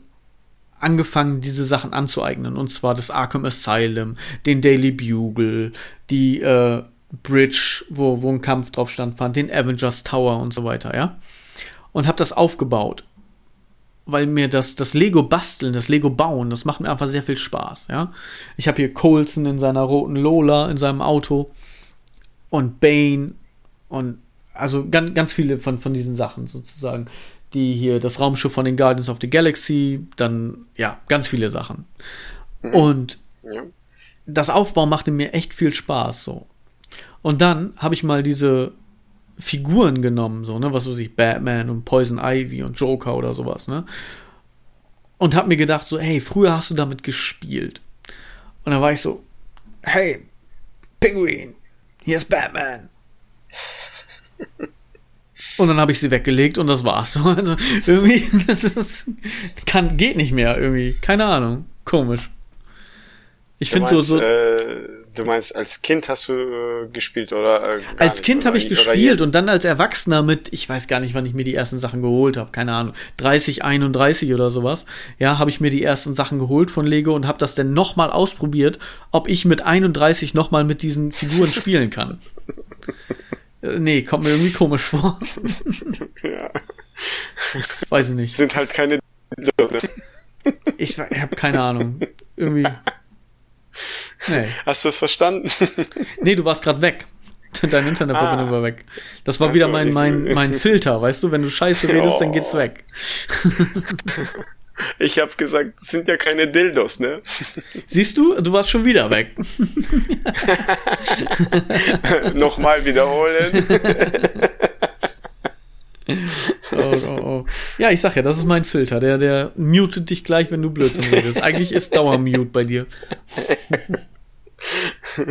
angefangen, diese Sachen anzueignen. Und zwar das Arkham Asylum, den Daily Bugle, die äh, Bridge, wo, wo ein Kampf drauf stand, fand, den Avengers Tower und so weiter, ja. Und habe das aufgebaut. Weil mir das, das Lego basteln, das Lego bauen, das macht mir einfach sehr viel Spaß, ja. Ich habe hier Colson in seiner roten Lola, in seinem Auto. Und Bane und also ganz, ganz viele von, von diesen Sachen sozusagen. Die hier, das Raumschiff von den Guardians of the Galaxy, dann, ja, ganz viele Sachen. Mhm. Und das Aufbauen machte mir echt viel Spaß, so. Und dann habe ich mal diese Figuren genommen, so, ne, was weiß ich, Batman und Poison Ivy und Joker oder sowas, ne? Und habe mir gedacht, so, hey, früher hast du damit gespielt. Und dann war ich so, hey, Penguin, hier ist Batman. Und dann habe ich sie weggelegt und das war's. Also irgendwie, das ist, kann, geht nicht mehr irgendwie. Keine Ahnung. Komisch. Ich finde so, so. Äh, du meinst, als Kind hast du äh, gespielt oder? Äh, als Kind habe ich gespielt und dann als Erwachsener mit, ich weiß gar nicht, wann ich mir die ersten Sachen geholt habe, keine Ahnung, 30, 31 oder sowas. Ja, habe ich mir die ersten Sachen geholt von Lego und habe das dann nochmal ausprobiert, ob ich mit 31 nochmal mit diesen Figuren spielen kann. Äh, nee, kommt mir irgendwie komisch vor. ja. Das weiß ich nicht. Sind halt keine. Ich, ich habe keine Ahnung. Irgendwie. Nee. Hast du es verstanden? nee, du warst gerade weg. Deine Internetverbindung ah. war weg. Das war wieder mein, mein, mein Filter, weißt du? Wenn du Scheiße redest, oh. dann geht's weg. Ich habe gesagt, sind ja keine Dildos, ne? Siehst du, du warst schon wieder weg. Nochmal wiederholen. oh, oh, oh. Ja, ich sag ja, das ist mein Filter. Der, der mutet dich gleich, wenn du Blödsinn redest. Eigentlich ist Dauermute bei dir.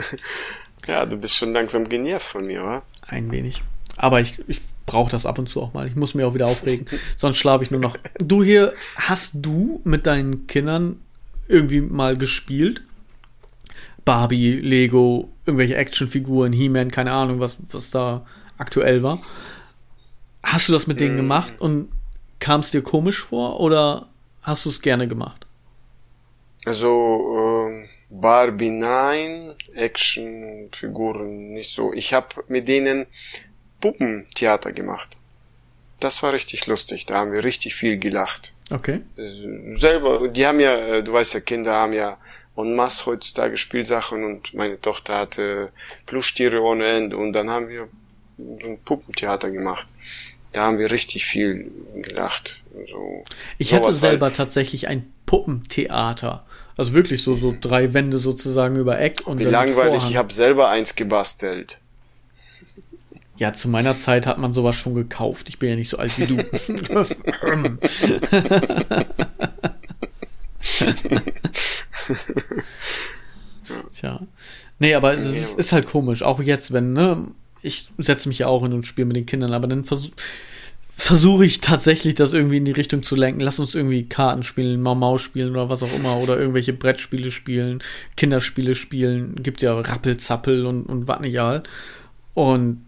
ja, du bist schon langsam genervt von mir, oder? Ein wenig. Aber ich, ich brauche das ab und zu auch mal. Ich muss mir auch wieder aufregen. Sonst schlafe ich nur noch. Du hier, hast du mit deinen Kindern irgendwie mal gespielt? Barbie, Lego, irgendwelche Actionfiguren, He-Man, keine Ahnung, was, was da aktuell war. Hast du das mit denen hm. gemacht und kam es dir komisch vor oder hast du es gerne gemacht? Also äh, Barbie nein, Actionfiguren nicht so. Ich habe mit denen Puppentheater gemacht. Das war richtig lustig. Da haben wir richtig viel gelacht. Okay. Selber, die haben ja, äh, du weißt ja, Kinder haben ja en masse heutzutage Spielsachen und meine Tochter hatte Plüschtiere ohne Ende und dann haben wir so ein Puppentheater gemacht. Da haben wir richtig viel gelacht. So, ich hatte selber halt. tatsächlich ein Puppentheater. Also wirklich so, so drei Wände sozusagen über Eck und Wie langweilig, ich habe selber eins gebastelt. Ja, zu meiner Zeit hat man sowas schon gekauft. Ich bin ja nicht so alt wie du. Tja. Nee, aber es ist, ist, halt komisch. Auch jetzt, wenn, ne, ich setze mich ja auch hin und spiele mit den Kindern, aber dann versuche versuche ich tatsächlich, das irgendwie in die Richtung zu lenken. Lass uns irgendwie Karten spielen, Mau Mau spielen oder was auch immer. Oder irgendwelche Brettspiele spielen, Kinderspiele spielen. Gibt ja Rappelzappel und, und was nicht all. Und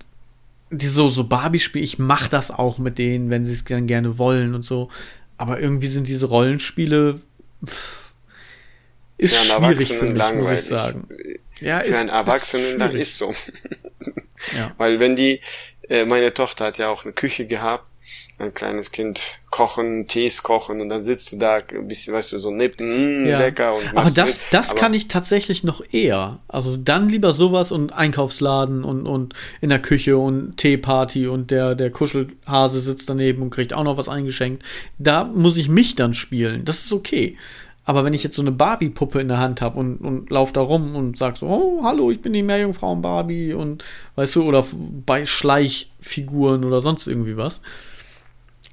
die so, so Barbie-Spiele, ich mach das auch mit denen, wenn sie es dann gerne wollen und so. Aber irgendwie sind diese Rollenspiele pff, ist für schwierig für mich, langweilig. muss ich sagen. Ja, für ist, einen Erwachsenen dann ist so. ja. Weil wenn die, äh, meine Tochter hat ja auch eine Küche gehabt ein kleines Kind kochen, Tees kochen und dann sitzt du da ein bisschen, weißt du, so nippen, mm, ja. lecker. Und aber das, mit. das aber kann ich tatsächlich noch eher. Also dann lieber sowas und Einkaufsladen und, und in der Küche und Teeparty und der, der Kuschelhase sitzt daneben und kriegt auch noch was eingeschenkt. Da muss ich mich dann spielen. Das ist okay. Aber wenn ich jetzt so eine Barbie-Puppe in der Hand habe und, und lauf da rum und sag so, oh, hallo, ich bin die Meerjungfrauen Barbie und weißt du, oder bei Schleichfiguren oder sonst irgendwie was,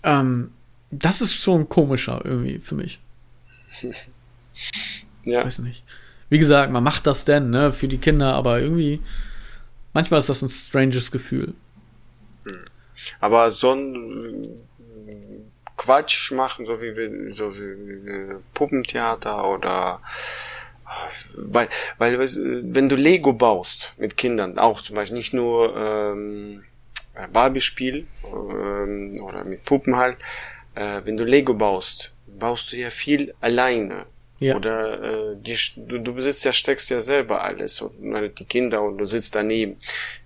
ähm, das ist schon komischer irgendwie für mich. ja. Weiß nicht. Wie gesagt, man macht das denn, ne, für die Kinder, aber irgendwie, manchmal ist das ein stranges Gefühl. Aber so ein Quatsch machen, so wie, so wie Puppentheater oder weil, weil wenn du Lego baust mit Kindern, auch zum Beispiel nicht nur ähm, äh, Barbie-Spiel ähm, oder mit Puppen halt, äh, wenn du Lego baust, baust du ja viel alleine. Ja. Oder äh, die, du, du besitzt ja, steckst ja selber alles und die Kinder und du sitzt daneben.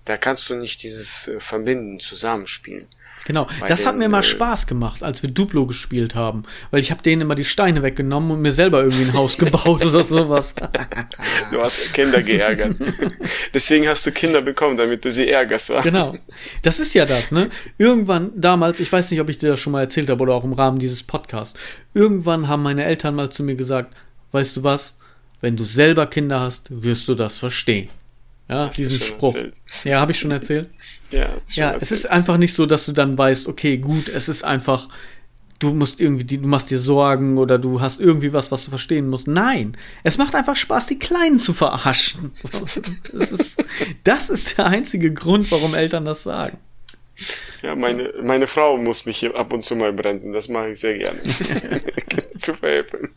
Da kannst du nicht dieses äh, Verbinden, Zusammenspielen. Genau, Bei das den, hat mir immer äh, Spaß gemacht, als wir Duplo gespielt haben, weil ich habe denen immer die Steine weggenommen und mir selber irgendwie ein Haus gebaut oder sowas. Du hast Kinder geärgert. Deswegen hast du Kinder bekommen, damit du sie ärgerst. Wa? Genau, das ist ja das, ne? Irgendwann damals, ich weiß nicht, ob ich dir das schon mal erzählt habe oder auch im Rahmen dieses Podcasts, irgendwann haben meine Eltern mal zu mir gesagt, weißt du was, wenn du selber Kinder hast, wirst du das verstehen. Ja, Hast diesen Spruch. Erzählt? Ja, habe ich schon erzählt. ja, ja es ist einfach nicht so, dass du dann weißt, okay, gut, es ist einfach, du musst irgendwie, du machst dir Sorgen oder du hast irgendwie was, was du verstehen musst. Nein, es macht einfach Spaß, die Kleinen zu verarschen. Das ist, das ist der einzige Grund, warum Eltern das sagen. Ja, meine, meine Frau muss mich hier ab und zu mal bremsen, das mache ich sehr gerne. zu veräppeln.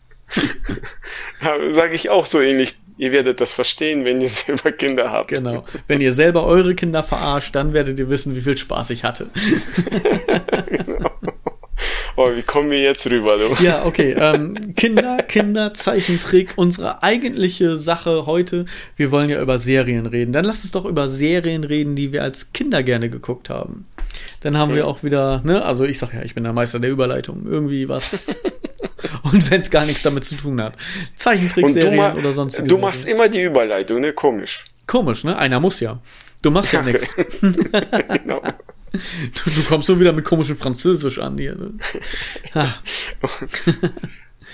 Sage ich auch so ähnlich. Ihr werdet das verstehen, wenn ihr selber Kinder habt. Genau. Wenn ihr selber eure Kinder verarscht, dann werdet ihr wissen, wie viel Spaß ich hatte. genau. Oh, wie kommen wir jetzt rüber, du? Ja, okay. Ähm, Kinder, Kinder, Zeichentrick, unsere eigentliche Sache heute. Wir wollen ja über Serien reden. Dann lass uns doch über Serien reden, die wir als Kinder gerne geguckt haben. Dann haben mhm. wir auch wieder, ne, also ich sag ja, ich bin der Meister der Überleitung. Irgendwie was. Und wenn es gar nichts damit zu tun hat. Zeichentrickserien oder sonst Du machst Serien. immer die Überleitung, ne? Komisch. Komisch, ne? Einer muss ja. Du machst ja, ja nichts. genau. Du, du, kommst so wieder mit komischem Französisch an hier. Ne?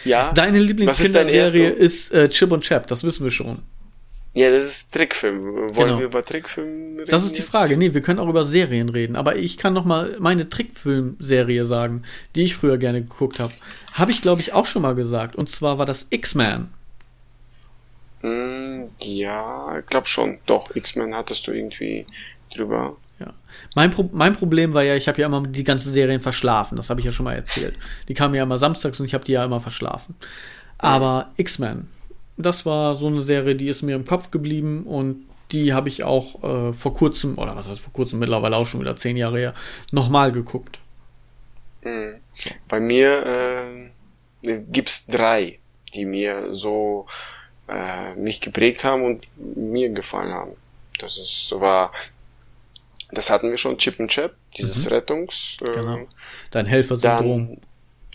ja. Deine Lieblingskinderserie ist, ist äh, Chip und Chap, das wissen wir schon. Ja, das ist Trickfilm. Wollen genau. wir über Trickfilm reden? Das ist die Frage. Nee, wir können auch über Serien reden. Aber ich kann noch mal meine Trickfilmserie sagen, die ich früher gerne geguckt habe. Habe ich, glaube ich, auch schon mal gesagt. Und zwar war das X-Men. Mm, ja, ich glaube schon. Doch, X-Men hattest du irgendwie drüber. Ja. Mein, Pro mein Problem war ja, ich habe ja immer die ganzen Serien verschlafen. Das habe ich ja schon mal erzählt. Die kamen ja immer samstags und ich habe die ja immer verschlafen. Aber mhm. X-Men das war so eine Serie, die ist mir im Kopf geblieben und die habe ich auch äh, vor kurzem, oder was heißt vor kurzem, mittlerweile auch schon wieder zehn Jahre her, nochmal geguckt. Mhm. Bei mir äh, gibt's drei, die mir so äh, mich geprägt haben und mir gefallen haben. Das ist war, das hatten wir schon, Chip and Chap, dieses mhm. Rettungs. Äh, genau. Dein Helfersyndrom.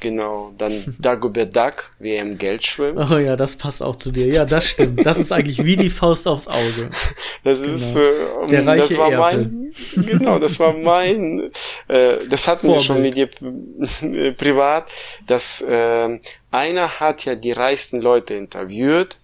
Genau, dann Dagobert Duck, wie er im Geld schwimmt. Oh ja, das passt auch zu dir. Ja, das stimmt. Das ist eigentlich wie die Faust aufs Auge. Das genau. ist äh, Der reiche das war Erbe. mein genau, das war mein äh, das hatten Vorbild. wir schon mit dir privat, dass äh, einer hat ja die reichsten Leute interviewt,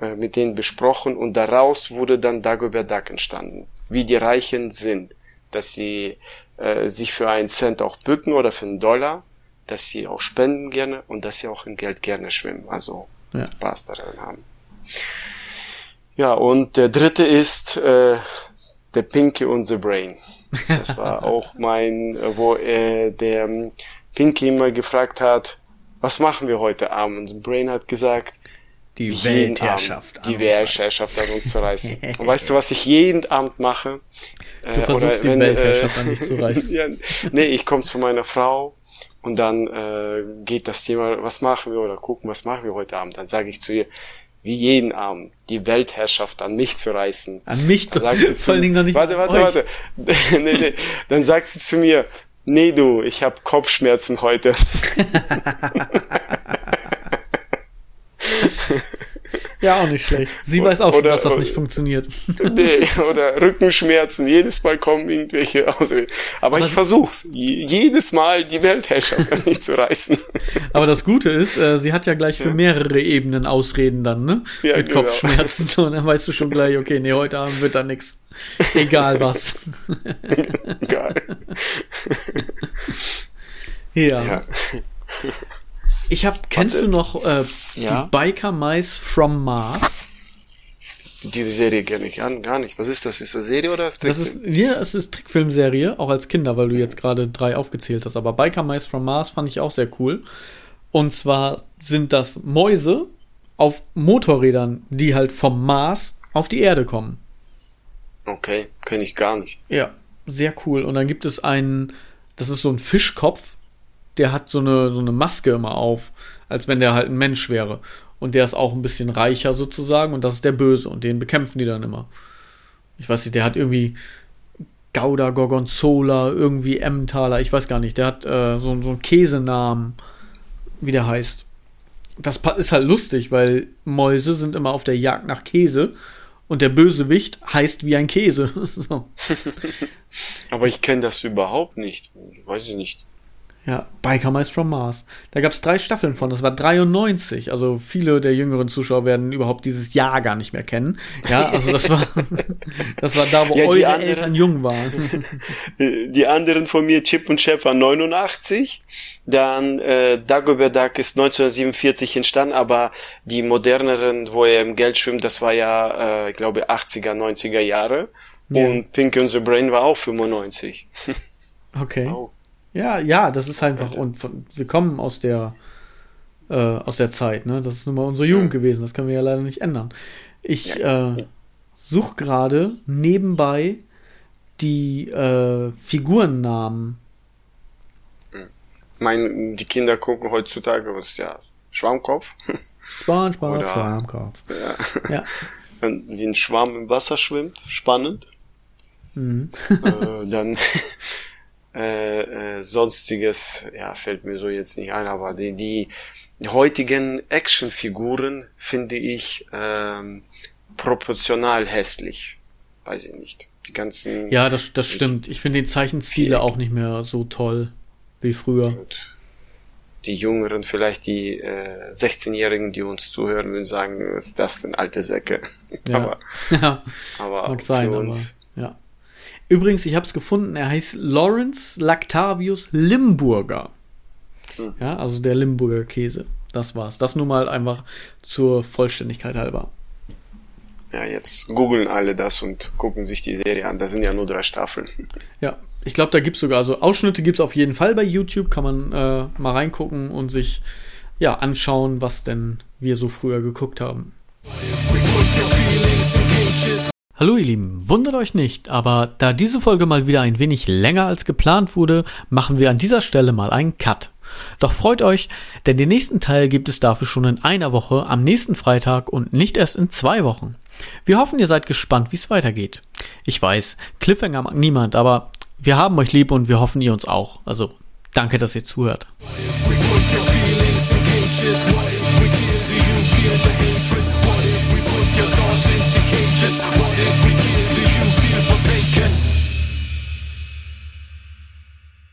äh, mit denen besprochen und daraus wurde dann Dagobert Duck entstanden, wie die Reichen sind, dass sie äh, sich für einen Cent auch bücken oder für einen Dollar dass sie auch spenden gerne und dass sie auch in Geld gerne schwimmen, also ja. Spaß daran haben. Ja, und der dritte ist äh, der Pinky und the Brain. Das war auch mein, wo äh, der Pinky immer gefragt hat, was machen wir heute Abend? Und Brain hat gesagt, die Weltherrschaft. Abend, die Weltherrschaft an uns zu reißen. Und weißt du, was ich jeden Abend mache? Du äh, versuchst oder, die Weltherrschaft äh, an dich zu reißen. ja, nee, ich komme zu meiner Frau und dann äh, geht das Thema, was machen wir oder gucken, was machen wir heute Abend. Dann sage ich zu ihr, wie jeden Abend, die Weltherrschaft an mich zu reißen. An mich zu reißen? Vor allen Dingen noch nicht Warte, warte, warte. nee, nee. Dann sagt sie zu mir, nee du, ich habe Kopfschmerzen heute. Ja, auch nicht schlecht. Sie weiß auch schon, dass das nicht funktioniert. Nee, oder Rückenschmerzen. Jedes Mal kommen irgendwelche Ausreden. Aber Was? ich versuch's. Jedes Mal die Weltherrschaft nicht zu reißen. Aber das Gute ist, äh, sie hat ja gleich für mehrere Ebenen Ausreden dann, ne? Ja, Mit genau. Kopfschmerzen. So, dann weißt du schon gleich, okay, nee, heute Abend wird da nix. Egal was. Egal. ja. ja. Ich hab, kennst Warte. du noch äh, ja? die Biker Mice from Mars? Diese Serie kenne ich an, gar nicht. Was ist das? Ist das Serie oder Trickfilm? Das ist, ja, es ist Trickfilmserie, auch als Kinder, weil du jetzt gerade drei aufgezählt hast. Aber Biker Mice from Mars fand ich auch sehr cool. Und zwar sind das Mäuse auf Motorrädern, die halt vom Mars auf die Erde kommen. Okay, kenne ich gar nicht. Ja, sehr cool. Und dann gibt es einen, das ist so ein Fischkopf, der hat so eine, so eine Maske immer auf, als wenn der halt ein Mensch wäre. und der ist auch ein bisschen reicher sozusagen und das ist der Böse und den bekämpfen die dann immer. Ich weiß nicht, der hat irgendwie Gouda Gorgonzola, irgendwie Emmentaler, ich weiß gar nicht, der hat äh, so, so einen Käsenamen, wie der heißt. Das ist halt lustig, weil Mäuse sind immer auf der Jagd nach Käse und der Bösewicht heißt wie ein Käse. Aber ich kenne das überhaupt nicht. Weiß ich nicht. Ja, Biker Mice from Mars. Da gab es drei Staffeln von, das war 93. Also viele der jüngeren Zuschauer werden überhaupt dieses Jahr gar nicht mehr kennen. Ja, also das war, das war da, wo ja, eure anderen, Eltern jung waren. Die anderen von mir, Chip und Chef, war 89. Dann äh, Dagobert Duck ist 1947 entstanden, aber die moderneren, wo er im Geld schwimmt, das war ja, äh, ich glaube, 80er, 90er Jahre. Ja. Und Pink and the Brain war auch 95. Okay. Oh. Ja, ja, das ist einfach, und von, wir kommen aus der, äh, aus der Zeit, ne? Das ist nun mal unsere Jugend gewesen, das können wir ja leider nicht ändern. Ich äh, suche gerade nebenbei die äh, Figurennamen. Mein, die Kinder gucken heutzutage, was ist ja Schwammkopf. SpongeBob, Oder, Schwammkopf. Ja. ja. Wie ein Schwamm im Wasser schwimmt, spannend. Mhm. äh, dann äh, äh, sonstiges, ja, fällt mir so jetzt nicht ein, aber die, die heutigen Actionfiguren finde ich ähm, proportional hässlich. Weiß ich nicht. Die ganzen. Ja, das, das stimmt. Ich finde die Zeichenziele auch nicht mehr so toll wie früher. Gut. Die Jüngeren, vielleicht die äh, 16-Jährigen, die uns zuhören, würden sagen, ist das denn alte Säcke? Ja. aber, ja. aber mag sein, aber ja. Übrigens, ich habe es gefunden, er heißt Lawrence Lactavius Limburger. Hm. Ja, also der Limburger Käse. Das war's. Das nur mal einfach zur Vollständigkeit halber. Ja, jetzt googeln alle das und gucken sich die Serie an. Da sind ja nur drei Staffeln. Ja, ich glaube, da gibt es sogar, also Ausschnitte gibt es auf jeden Fall bei YouTube. Kann man äh, mal reingucken und sich ja anschauen, was denn wir so früher geguckt haben. Hallo ihr Lieben, wundert euch nicht, aber da diese Folge mal wieder ein wenig länger als geplant wurde, machen wir an dieser Stelle mal einen Cut. Doch freut euch, denn den nächsten Teil gibt es dafür schon in einer Woche am nächsten Freitag und nicht erst in zwei Wochen. Wir hoffen, ihr seid gespannt, wie es weitergeht. Ich weiß, Cliffhanger mag niemand, aber wir haben euch lieb und wir hoffen ihr uns auch. Also danke, dass ihr zuhört. What Yeah.